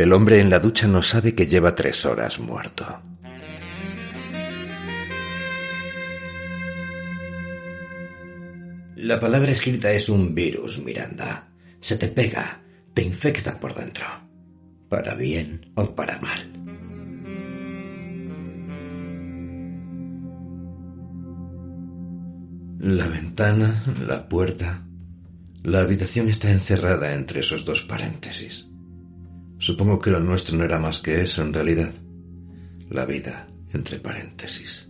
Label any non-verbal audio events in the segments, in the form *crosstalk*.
El hombre en la ducha no sabe que lleva tres horas muerto. La palabra escrita es un virus, Miranda. Se te pega, te infecta por dentro. Para bien o para mal. La ventana, la puerta. La habitación está encerrada entre esos dos paréntesis. Supongo que lo nuestro no era más que eso en realidad. La vida entre paréntesis.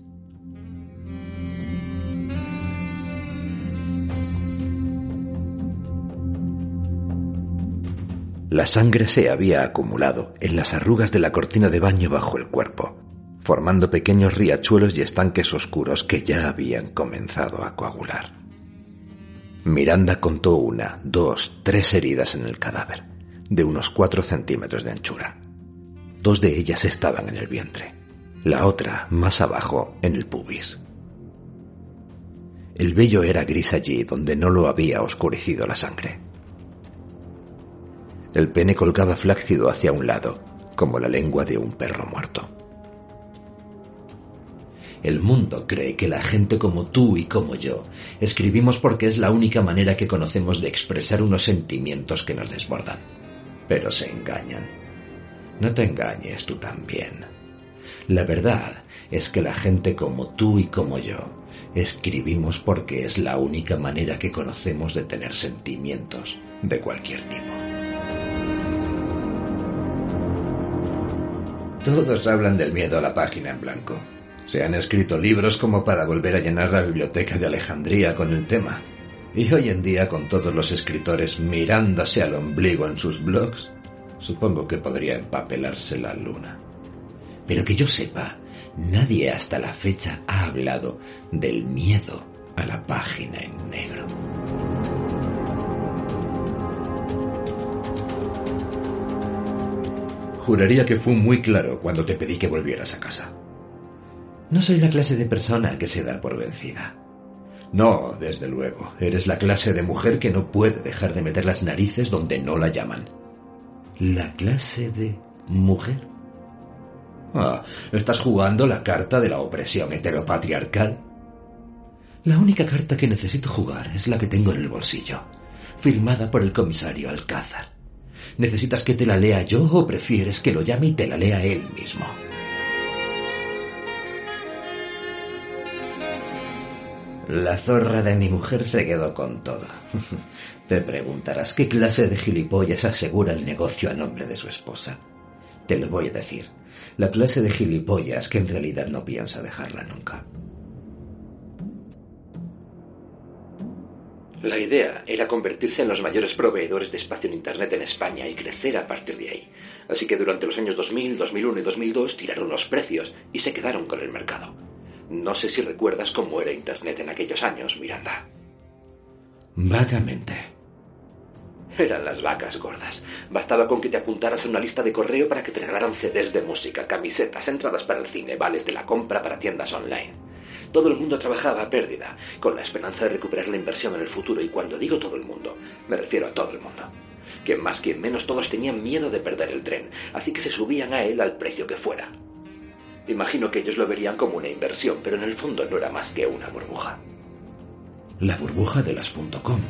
La sangre se había acumulado en las arrugas de la cortina de baño bajo el cuerpo, formando pequeños riachuelos y estanques oscuros que ya habían comenzado a coagular. Miranda contó una, dos, tres heridas en el cadáver, de unos cuatro centímetros de anchura. Dos de ellas estaban en el vientre, la otra más abajo en el pubis. El vello era gris allí donde no lo había oscurecido la sangre. El pene colgaba flácido hacia un lado, como la lengua de un perro muerto. El mundo cree que la gente como tú y como yo escribimos porque es la única manera que conocemos de expresar unos sentimientos que nos desbordan. Pero se engañan. No te engañes tú también. La verdad es que la gente como tú y como yo escribimos porque es la única manera que conocemos de tener sentimientos de cualquier tipo. Todos hablan del miedo a la página en blanco. Se han escrito libros como para volver a llenar la biblioteca de Alejandría con el tema. Y hoy en día, con todos los escritores mirándose al ombligo en sus blogs, supongo que podría empapelarse la luna. Pero que yo sepa, nadie hasta la fecha ha hablado del miedo a la página en negro. Juraría que fue muy claro cuando te pedí que volvieras a casa. No soy la clase de persona que se da por vencida. No, desde luego. Eres la clase de mujer que no puede dejar de meter las narices donde no la llaman. ¿La clase de mujer? Ah, ¿estás jugando la carta de la opresión heteropatriarcal? La única carta que necesito jugar es la que tengo en el bolsillo, firmada por el comisario Alcázar. ¿Necesitas que te la lea yo o prefieres que lo llame y te la lea él mismo? La zorra de mi mujer se quedó con todo. *laughs* Te preguntarás qué clase de gilipollas asegura el negocio a nombre de su esposa. Te lo voy a decir. La clase de gilipollas que en realidad no piensa dejarla nunca. La idea era convertirse en los mayores proveedores de espacio en Internet en España y crecer a partir de ahí. Así que durante los años 2000, 2001 y 2002 tiraron los precios y se quedaron con el mercado. No sé si recuerdas cómo era Internet en aquellos años, Miranda. Vagamente. Eran las vacas gordas. Bastaba con que te apuntaras a una lista de correo para que te regalaran CDs de música, camisetas, entradas para el cine, vales de la compra para tiendas online. Todo el mundo trabajaba a pérdida, con la esperanza de recuperar la inversión en el futuro, y cuando digo todo el mundo, me refiero a todo el mundo. Quien más, quien menos, todos tenían miedo de perder el tren, así que se subían a él al precio que fuera. Imagino que ellos lo verían como una inversión, pero en el fondo no era más que una burbuja. La burbuja de las .com.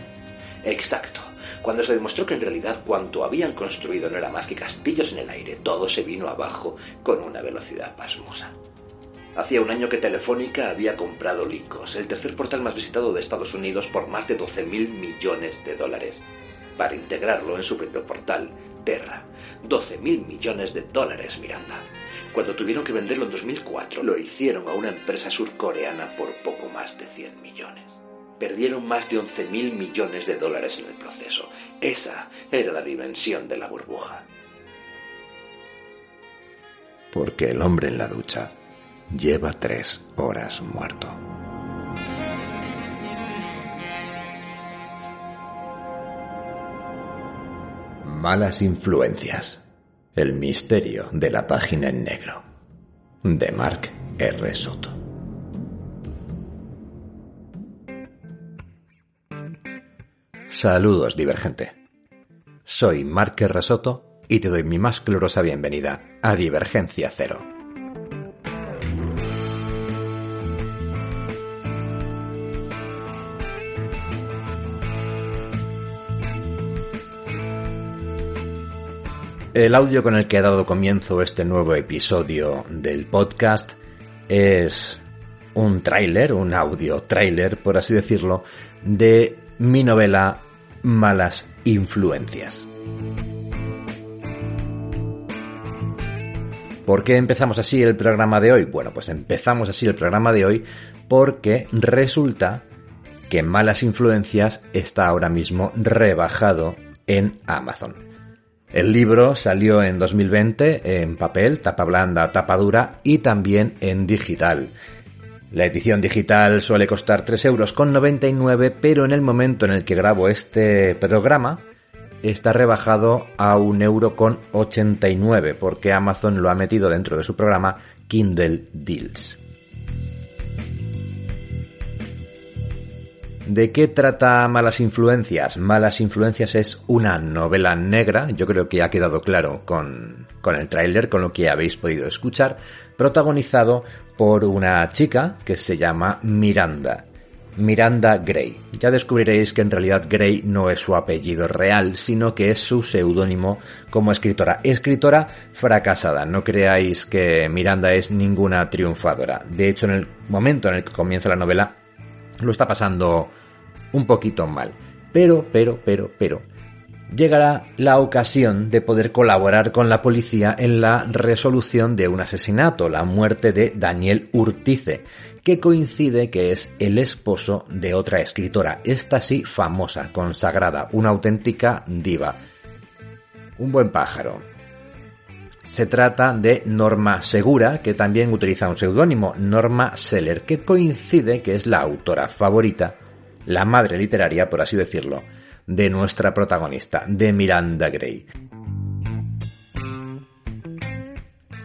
Exacto. Cuando se demostró que en realidad cuanto habían construido no era más que castillos en el aire, todo se vino abajo con una velocidad pasmosa. Hacía un año que Telefónica había comprado Lycos, el tercer portal más visitado de Estados Unidos, por más de 12 mil millones de dólares, para integrarlo en su propio portal, Terra. 12 mil millones de dólares, Miranda. Cuando tuvieron que venderlo en 2004, lo hicieron a una empresa surcoreana por poco más de 100 millones. Perdieron más de 11 mil millones de dólares en el proceso. Esa era la dimensión de la burbuja. Porque el hombre en la ducha lleva tres horas muerto. Malas influencias. El misterio de la página en negro. De Mark R. Soto. Saludos, divergente. Soy Mark R. Soto y te doy mi más clorosa bienvenida a Divergencia Cero. El audio con el que ha dado comienzo este nuevo episodio del podcast es un tráiler, un audio tráiler, por así decirlo, de mi novela Malas Influencias. ¿Por qué empezamos así el programa de hoy? Bueno, pues empezamos así el programa de hoy porque resulta que Malas Influencias está ahora mismo rebajado en Amazon. El libro salió en 2020 en papel, tapa blanda, tapa dura y también en digital. La edición digital suele costar 3,99 euros, pero en el momento en el que grabo este programa está rebajado a 1,89 euro porque Amazon lo ha metido dentro de su programa Kindle Deals. ¿De qué trata Malas Influencias? Malas Influencias es una novela negra, yo creo que ha quedado claro con, con el tráiler, con lo que habéis podido escuchar, protagonizado por una chica que se llama Miranda. Miranda Gray. Ya descubriréis que en realidad Gray no es su apellido real, sino que es su seudónimo como escritora. Escritora fracasada. No creáis que Miranda es ninguna triunfadora. De hecho, en el momento en el que comienza la novela, lo está pasando un poquito mal. Pero, pero, pero, pero, llegará la ocasión de poder colaborar con la policía en la resolución de un asesinato, la muerte de Daniel Urtice, que coincide que es el esposo de otra escritora, esta sí famosa, consagrada, una auténtica diva. Un buen pájaro. Se trata de Norma Segura, que también utiliza un seudónimo, Norma Seller, que coincide que es la autora favorita la madre literaria, por así decirlo, de nuestra protagonista, de Miranda Gray.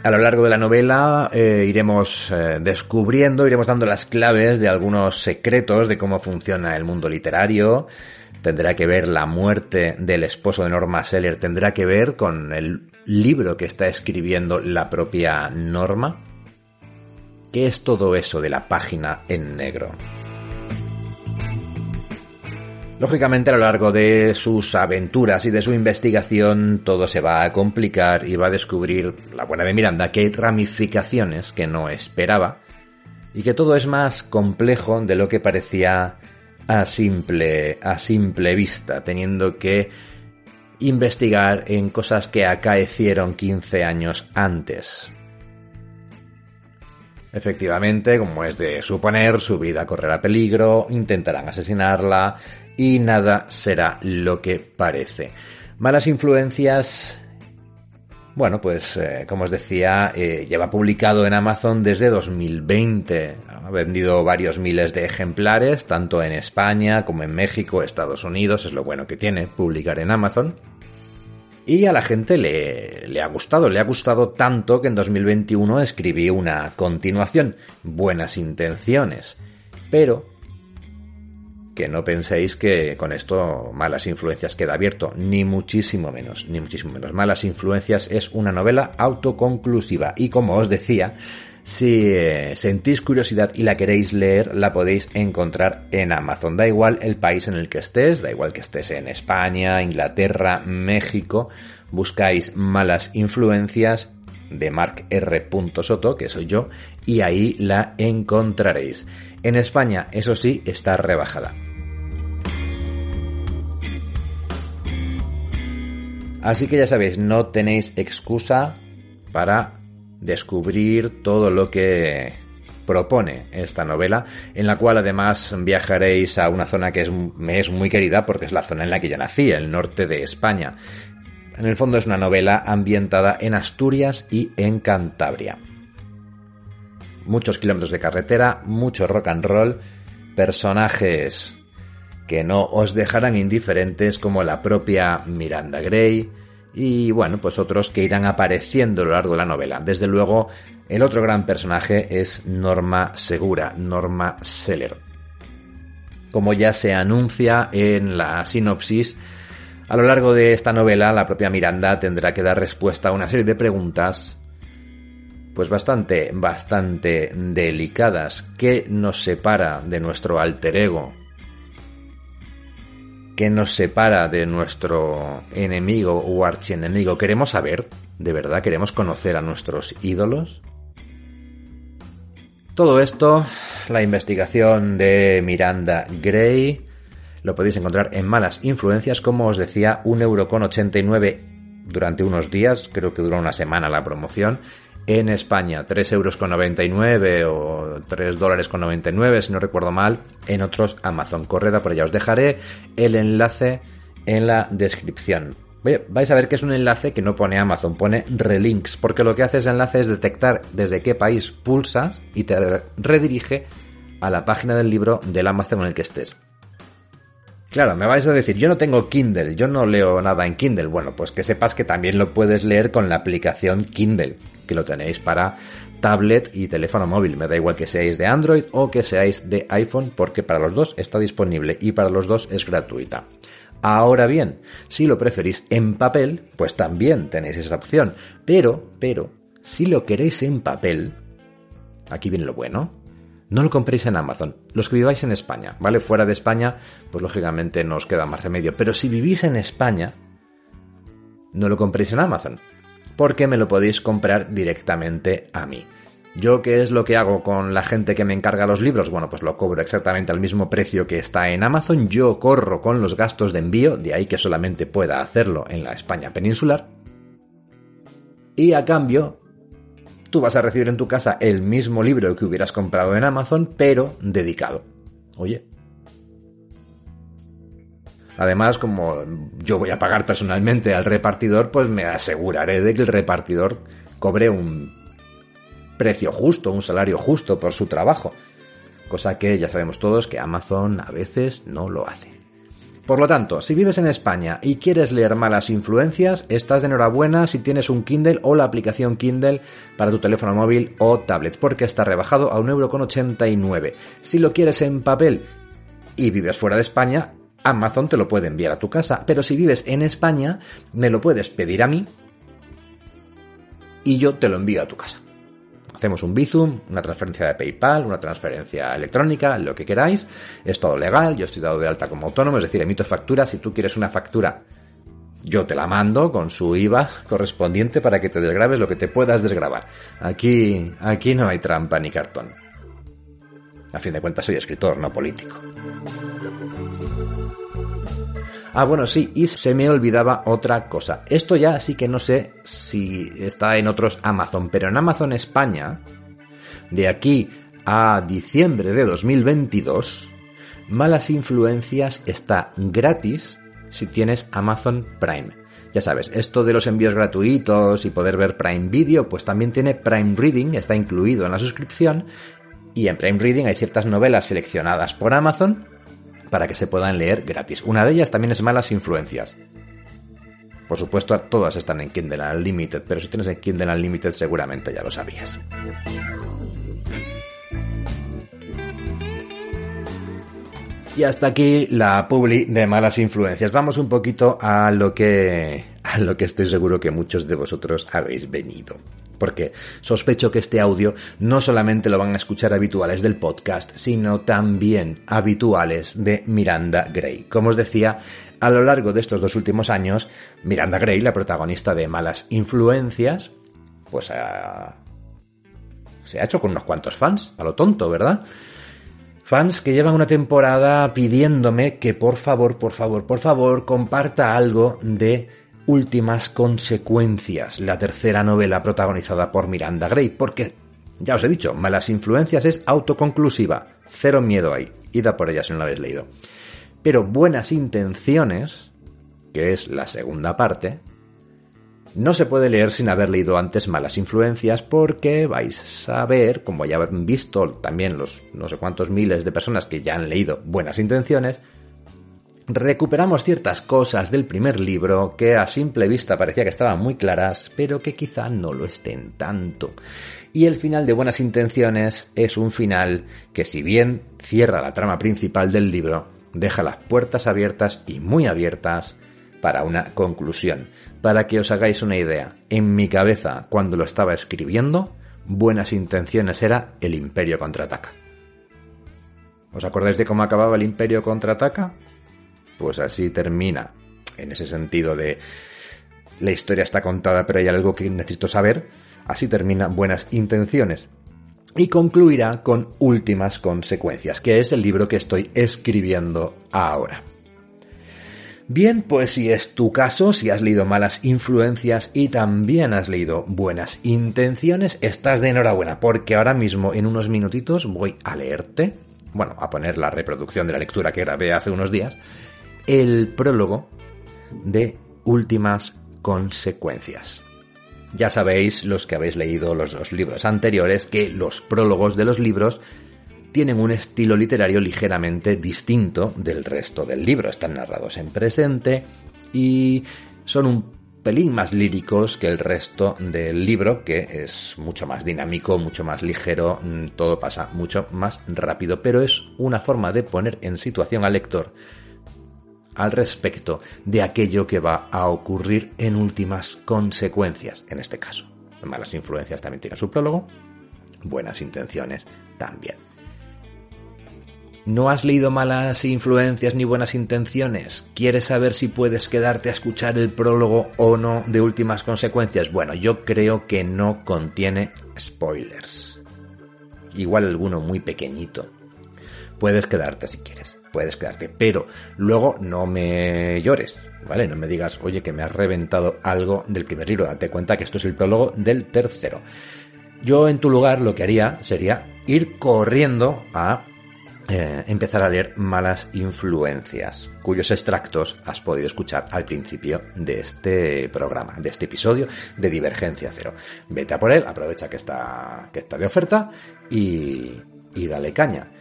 A lo largo de la novela eh, iremos eh, descubriendo, iremos dando las claves de algunos secretos de cómo funciona el mundo literario. Tendrá que ver la muerte del esposo de Norma Seller, tendrá que ver con el libro que está escribiendo la propia Norma. ¿Qué es todo eso de la página en negro? Lógicamente a lo largo de sus aventuras y de su investigación todo se va a complicar y va a descubrir la buena de Miranda que hay ramificaciones que no esperaba y que todo es más complejo de lo que parecía a simple, a simple vista, teniendo que investigar en cosas que acaecieron 15 años antes. Efectivamente, como es de suponer, su vida correrá peligro, intentarán asesinarla y nada será lo que parece. Malas influencias bueno, pues eh, como os decía, eh, lleva publicado en Amazon desde 2020. Ha vendido varios miles de ejemplares, tanto en España como en México, Estados Unidos. Es lo bueno que tiene publicar en Amazon. Y a la gente le, le, ha gustado, le ha gustado tanto que en 2021 escribí una continuación, Buenas Intenciones. Pero que no penséis que con esto Malas Influencias queda abierto, ni muchísimo menos, ni muchísimo menos. Malas Influencias es una novela autoconclusiva y como os decía, si eh, sentís curiosidad y la queréis leer, la podéis encontrar en Amazon. Da igual el país en el que estés, da igual que estés en España, Inglaterra, México, buscáis malas influencias de Mark R. Soto, que soy yo, y ahí la encontraréis. En España, eso sí, está rebajada. Así que ya sabéis, no tenéis excusa para descubrir todo lo que propone esta novela, en la cual además viajaréis a una zona que es, me es muy querida porque es la zona en la que yo nací, el norte de España. En el fondo es una novela ambientada en Asturias y en Cantabria. Muchos kilómetros de carretera, mucho rock and roll, personajes que no os dejarán indiferentes como la propia Miranda Gray, y bueno, pues otros que irán apareciendo a lo largo de la novela. Desde luego, el otro gran personaje es Norma Segura, Norma Seller. Como ya se anuncia en la sinopsis, A lo largo de esta novela, la propia Miranda tendrá que dar respuesta a una serie de preguntas pues bastante, bastante delicadas. ¿Qué nos separa de nuestro alter ego? ¿Qué nos separa de nuestro enemigo o archienemigo? ¿Queremos saber? ¿De verdad queremos conocer a nuestros ídolos? Todo esto, la investigación de Miranda Gray, lo podéis encontrar en Malas Influencias, como os decía, 1,89€ durante unos días, creo que duró una semana la promoción, en España 3,99 euros o 3 dólares con 99 si no recuerdo mal, en otros Amazon. Correda por allá. Os dejaré el enlace en la descripción. Vais a ver que es un enlace que no pone Amazon, pone relinks, porque lo que hace ese enlace es detectar desde qué país pulsas y te redirige a la página del libro del Amazon en el que estés. Claro, me vais a decir, yo no tengo Kindle, yo no leo nada en Kindle. Bueno, pues que sepas que también lo puedes leer con la aplicación Kindle, que lo tenéis para tablet y teléfono móvil. Me da igual que seáis de Android o que seáis de iPhone, porque para los dos está disponible y para los dos es gratuita. Ahora bien, si lo preferís en papel, pues también tenéis esa opción. Pero, pero, si lo queréis en papel, aquí viene lo bueno, no lo compréis en Amazon. Los que viváis en España, ¿vale? Fuera de España, pues lógicamente no os queda más remedio. Pero si vivís en España, no lo compréis en Amazon. Porque me lo podéis comprar directamente a mí. ¿Yo qué es lo que hago con la gente que me encarga los libros? Bueno, pues lo cobro exactamente al mismo precio que está en Amazon. Yo corro con los gastos de envío, de ahí que solamente pueda hacerlo en la España peninsular. Y a cambio, tú vas a recibir en tu casa el mismo libro que hubieras comprado en Amazon, pero dedicado. Oye. Además, como yo voy a pagar personalmente al repartidor, pues me aseguraré de que el repartidor cobre un precio justo, un salario justo por su trabajo. Cosa que ya sabemos todos que Amazon a veces no lo hace. Por lo tanto, si vives en España y quieres leer malas influencias, estás de enhorabuena si tienes un Kindle o la aplicación Kindle para tu teléfono móvil o tablet, porque está rebajado a 1,89€. Si lo quieres en papel y vives fuera de España, Amazon te lo puede enviar a tu casa, pero si vives en España, me lo puedes pedir a mí y yo te lo envío a tu casa. Hacemos un Bizum, una transferencia de PayPal, una transferencia electrónica, lo que queráis. Es todo legal, yo estoy dado de alta como autónomo, es decir, emito factura. Si tú quieres una factura, yo te la mando con su IVA *laughs* correspondiente para que te desgrabes lo que te puedas desgrabar. Aquí, aquí no hay trampa ni cartón. A fin de cuentas soy escritor, no político. Ah, bueno, sí, y se me olvidaba otra cosa. Esto ya sí que no sé si está en otros Amazon, pero en Amazon España, de aquí a diciembre de 2022, Malas Influencias está gratis si tienes Amazon Prime. Ya sabes, esto de los envíos gratuitos y poder ver Prime Video, pues también tiene Prime Reading, está incluido en la suscripción. Y en Prime Reading hay ciertas novelas seleccionadas por Amazon para que se puedan leer gratis. Una de ellas también es Malas Influencias. Por supuesto, todas están en Kindle Unlimited, pero si tienes en Kindle Unlimited seguramente ya lo sabías. Y hasta aquí la publi de malas influencias. Vamos un poquito a lo que a lo que estoy seguro que muchos de vosotros habéis venido porque sospecho que este audio no solamente lo van a escuchar habituales del podcast, sino también habituales de Miranda Gray. Como os decía, a lo largo de estos dos últimos años, Miranda Gray, la protagonista de Malas Influencias, pues se ha hecho con unos cuantos fans, a lo tonto, ¿verdad? Fans que llevan una temporada pidiéndome que por favor, por favor, por favor, comparta algo de Últimas Consecuencias, la tercera novela protagonizada por Miranda Gray, porque, ya os he dicho, Malas Influencias es autoconclusiva, cero miedo ahí, ida por ella si no la habéis leído. Pero Buenas Intenciones, que es la segunda parte, no se puede leer sin haber leído antes Malas Influencias porque vais a ver, como ya han visto también los no sé cuántos miles de personas que ya han leído Buenas Intenciones, recuperamos ciertas cosas del primer libro que a simple vista parecía que estaban muy claras, pero que quizá no lo estén tanto. Y el final de Buenas Intenciones es un final que si bien cierra la trama principal del libro, deja las puertas abiertas y muy abiertas para una conclusión. Para que os hagáis una idea, en mi cabeza, cuando lo estaba escribiendo, buenas intenciones era el Imperio contraataca. ¿Os acordáis de cómo acababa el Imperio contraataca? Pues así termina, en ese sentido de la historia está contada pero hay algo que necesito saber, así termina buenas intenciones. Y concluirá con últimas consecuencias, que es el libro que estoy escribiendo ahora. Bien, pues si es tu caso, si has leído malas influencias y también has leído buenas intenciones, estás de enhorabuena, porque ahora mismo en unos minutitos voy a leerte, bueno, a poner la reproducción de la lectura que grabé hace unos días, el prólogo de Últimas Consecuencias. Ya sabéis, los que habéis leído los dos libros anteriores, que los prólogos de los libros tienen un estilo literario ligeramente distinto del resto del libro. Están narrados en presente y son un pelín más líricos que el resto del libro, que es mucho más dinámico, mucho más ligero, mm, todo pasa mucho más rápido, pero es una forma de poner en situación al lector al respecto de aquello que va a ocurrir en últimas consecuencias, en este caso. Malas influencias también tiene su prólogo, buenas intenciones también. ¿No has leído malas influencias ni buenas intenciones? ¿Quieres saber si puedes quedarte a escuchar el prólogo o no de últimas consecuencias? Bueno, yo creo que no contiene spoilers. Igual alguno muy pequeñito. Puedes quedarte si quieres, puedes quedarte, pero luego no me llores, ¿vale? No me digas, oye, que me has reventado algo del primer libro, date cuenta que esto es el prólogo del tercero. Yo en tu lugar lo que haría sería ir corriendo a eh, empezar a leer Malas Influencias, cuyos extractos has podido escuchar al principio de este programa, de este episodio de Divergencia Cero. Vete a por él, aprovecha que está, que está de oferta y, y dale caña.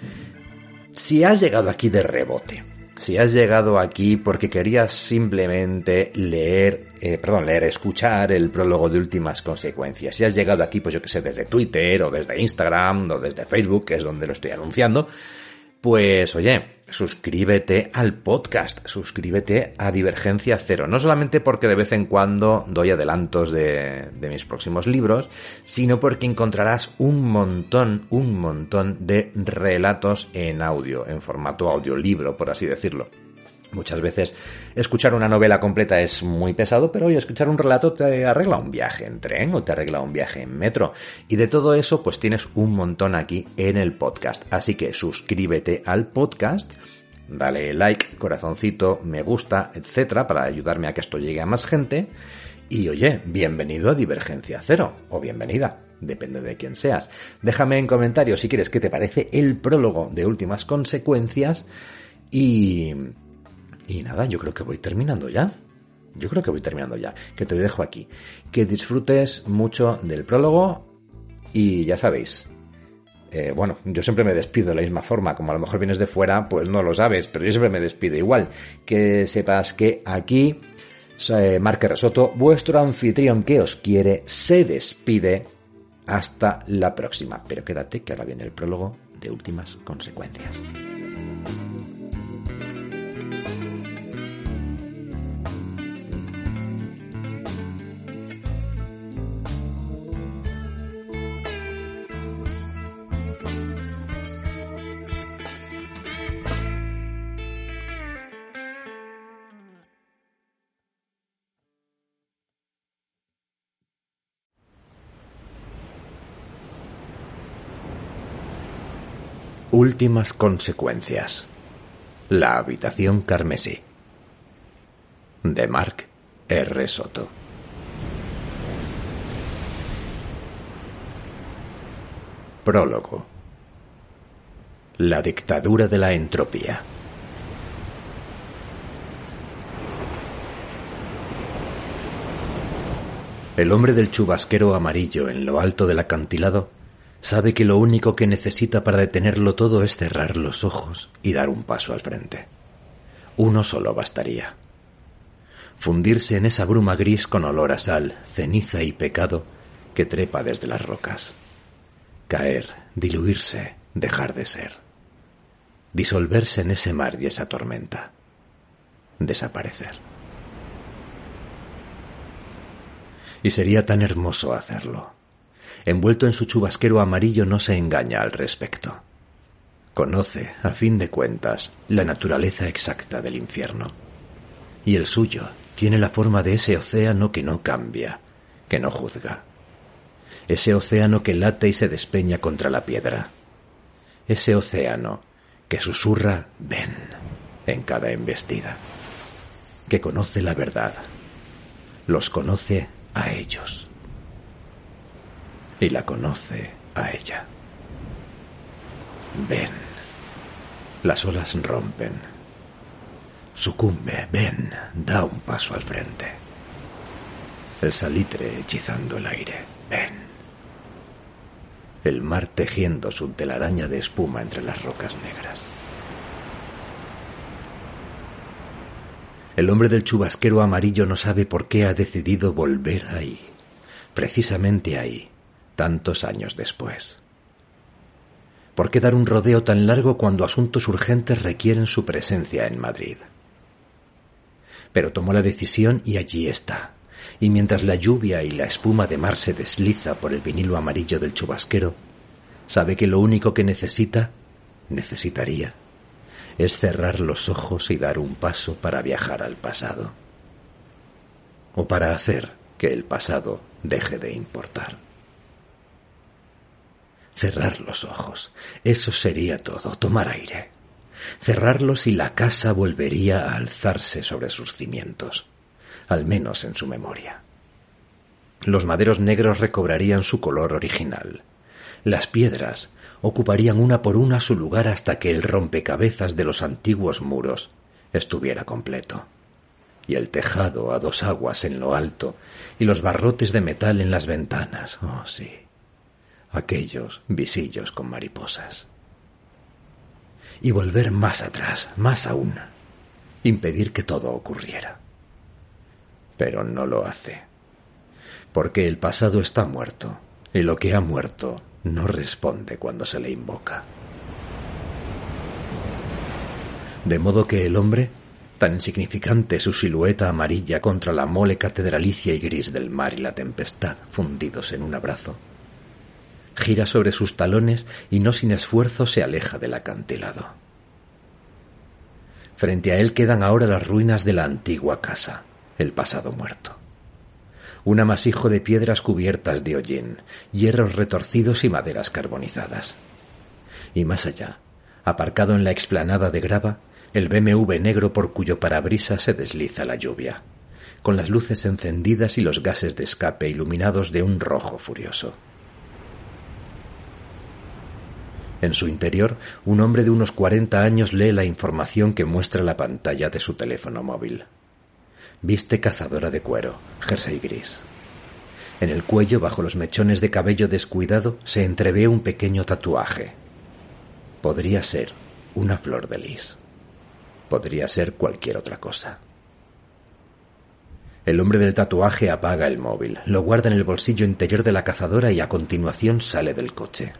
Si has llegado aquí de rebote, si has llegado aquí porque querías simplemente leer, eh, perdón, leer, escuchar el prólogo de últimas consecuencias, si has llegado aquí, pues yo que sé, desde Twitter o desde Instagram o desde Facebook, que es donde lo estoy anunciando, pues oye, suscríbete al podcast, suscríbete a Divergencia Cero, no solamente porque de vez en cuando doy adelantos de, mis próximos libros, sino porque encontrarás un montón, un montón de relatos en audio, en formato audiolibro, por así decirlo. Muchas veces escuchar una novela completa es muy pesado, pero hoy escuchar un relato te arregla un viaje en tren o te arregla un viaje en metro. Y de todo eso, pues tienes un montón aquí en el podcast. Así que suscríbete al podcast, dale like, corazoncito, me gusta, etcétera, para ayudarme a que esto llegue a más gente. Y oye, bienvenido a Divergencia Cero, o bienvenida, depende de quién seas. Déjame en comentarios si quieres qué te parece el prólogo de últimas consecuencias y y nada, yo creo que voy terminando ya. Yo creo que voy terminando ya. Que te dejo aquí. Que disfrutes mucho del prólogo y ya sabéis. Eh, bueno, yo siempre me despido de la misma forma. Como a lo mejor vienes de fuera, pues no lo sabes, pero yo siempre me despido igual. Que sepas que aquí, eh, Marque Resoto, vuestro anfitrión que os quiere, se despide hasta la próxima. Pero quédate que ahora viene el prólogo de últimas consecuencias. Últimas consecuencias. La habitación carmesí. De Mark R. Soto. Prólogo. La dictadura de la entropía. El hombre del chubasquero amarillo en lo alto del acantilado sabe que lo único que necesita para detenerlo todo es cerrar los ojos y dar un paso al frente. Uno solo bastaría. Fundirse en esa bruma gris con olor a sal, ceniza y pecado que trepa desde las rocas. Caer, diluirse, dejar de ser. Disolverse en ese mar y esa tormenta. Desaparecer. Y sería tan hermoso hacerlo. Envuelto en su chubasquero amarillo no se engaña al respecto. Conoce, a fin de cuentas, la naturaleza exacta del infierno. Y el suyo tiene la forma de ese océano que no cambia, que no juzga. Ese océano que late y se despeña contra la piedra. Ese océano que susurra ven en cada embestida. Que conoce la verdad. Los conoce a ellos. Y la conoce a ella. Ven. Las olas rompen. Sucumbe, ven, da un paso al frente. El salitre hechizando el aire, ven. El mar tejiendo su telaraña de espuma entre las rocas negras. El hombre del chubasquero amarillo no sabe por qué ha decidido volver ahí, precisamente ahí, tantos años después. ¿Por qué dar un rodeo tan largo cuando asuntos urgentes requieren su presencia en Madrid? Pero tomó la decisión y allí está. Y mientras la lluvia y la espuma de mar se desliza por el vinilo amarillo del chubasquero, sabe que lo único que necesita, necesitaría, es cerrar los ojos y dar un paso para viajar al pasado. O para hacer que el pasado deje de importar. Cerrar los ojos. Eso sería todo, tomar aire. Cerrarlos y la casa volvería a alzarse sobre sus cimientos, al menos en su memoria. Los maderos negros recobrarían su color original. Las piedras ocuparían una por una su lugar hasta que el rompecabezas de los antiguos muros estuviera completo. Y el tejado a dos aguas en lo alto y los barrotes de metal en las ventanas. Oh, sí aquellos visillos con mariposas. Y volver más atrás, más aún, impedir que todo ocurriera. Pero no lo hace, porque el pasado está muerto, y lo que ha muerto no responde cuando se le invoca. De modo que el hombre, tan insignificante su silueta amarilla contra la mole catedralicia y gris del mar y la tempestad fundidos en un abrazo, gira sobre sus talones y no sin esfuerzo se aleja del acantilado. Frente a él quedan ahora las ruinas de la antigua casa, el pasado muerto. Un amasijo de piedras cubiertas de hollín, hierros retorcidos y maderas carbonizadas. Y más allá, aparcado en la explanada de grava, el BMW negro por cuyo parabrisas se desliza la lluvia, con las luces encendidas y los gases de escape iluminados de un rojo furioso. En su interior, un hombre de unos cuarenta años lee la información que muestra la pantalla de su teléfono móvil. Viste cazadora de cuero, jersey gris. En el cuello, bajo los mechones de cabello descuidado, se entrevé un pequeño tatuaje. Podría ser una flor de lis. Podría ser cualquier otra cosa. El hombre del tatuaje apaga el móvil, lo guarda en el bolsillo interior de la cazadora y a continuación sale del coche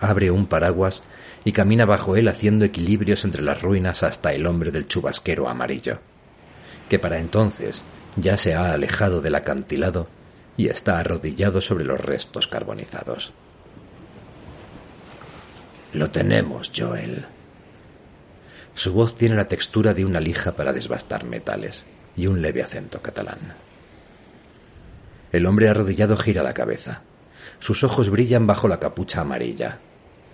abre un paraguas y camina bajo él haciendo equilibrios entre las ruinas hasta el hombre del chubasquero amarillo, que para entonces ya se ha alejado del acantilado y está arrodillado sobre los restos carbonizados. Lo tenemos, Joel. Su voz tiene la textura de una lija para desbastar metales y un leve acento catalán. El hombre arrodillado gira la cabeza. Sus ojos brillan bajo la capucha amarilla.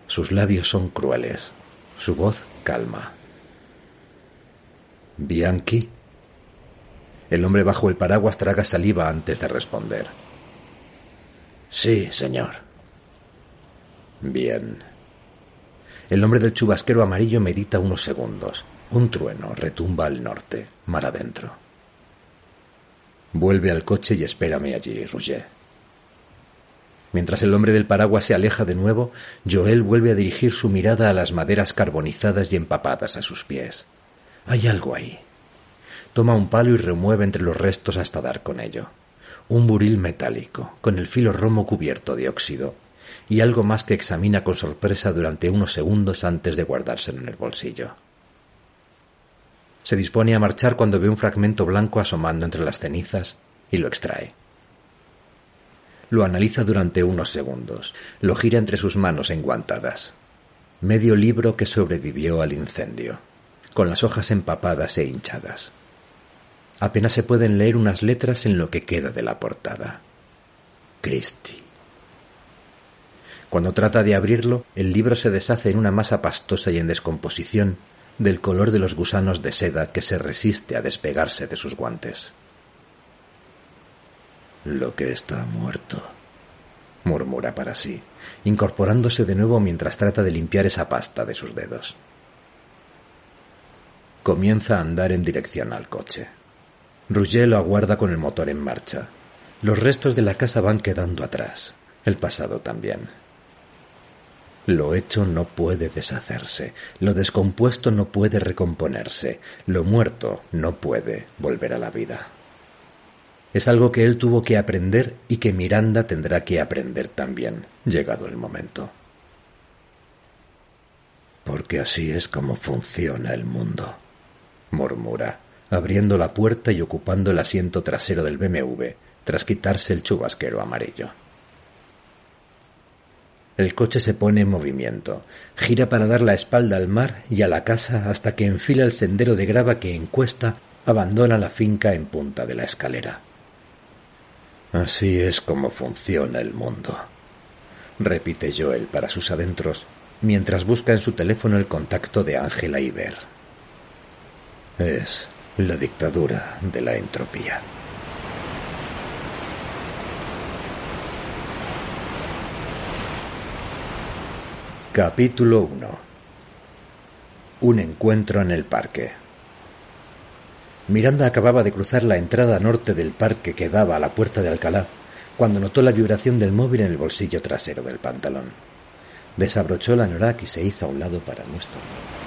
Sus labios son crueles, su voz calma. Bianchi. El hombre bajo el paraguas traga saliva antes de responder. Sí, señor. Bien. El hombre del chubasquero amarillo medita unos segundos. Un trueno retumba al norte, mar adentro. Vuelve al coche y espérame allí, Rouget. Mientras el hombre del paraguas se aleja de nuevo, Joel vuelve a dirigir su mirada a las maderas carbonizadas y empapadas a sus pies. Hay algo ahí. Toma un palo y remueve entre los restos hasta dar con ello. Un buril metálico, con el filo romo cubierto de óxido, y algo más que examina con sorpresa durante unos segundos antes de guardárselo en el bolsillo. Se dispone a marchar cuando ve un fragmento blanco asomando entre las cenizas y lo extrae. Lo analiza durante unos segundos. Lo gira entre sus manos enguantadas. Medio libro que sobrevivió al incendio, con las hojas empapadas e hinchadas. Apenas se pueden leer unas letras en lo que queda de la portada. Christie. Cuando trata de abrirlo, el libro se deshace en una masa pastosa y en descomposición, del color de los gusanos de seda que se resiste a despegarse de sus guantes. Lo que está muerto, murmura para sí, incorporándose de nuevo mientras trata de limpiar esa pasta de sus dedos. Comienza a andar en dirección al coche. Rouget lo aguarda con el motor en marcha. Los restos de la casa van quedando atrás, el pasado también. Lo hecho no puede deshacerse, lo descompuesto no puede recomponerse, lo muerto no puede volver a la vida. Es algo que él tuvo que aprender y que Miranda tendrá que aprender también, llegado el momento. Porque así es como funciona el mundo, murmura, abriendo la puerta y ocupando el asiento trasero del BMW, tras quitarse el chubasquero amarillo. El coche se pone en movimiento, gira para dar la espalda al mar y a la casa hasta que enfila el sendero de grava que en cuesta abandona la finca en punta de la escalera. Así es como funciona el mundo, repite Joel para sus adentros mientras busca en su teléfono el contacto de Ángela Iber. Es la dictadura de la entropía. Capítulo 1 Un encuentro en el parque. Miranda acababa de cruzar la entrada norte del parque que daba a la puerta de Alcalá cuando notó la vibración del móvil en el bolsillo trasero del pantalón. Desabrochó la norak y se hizo a un lado para no.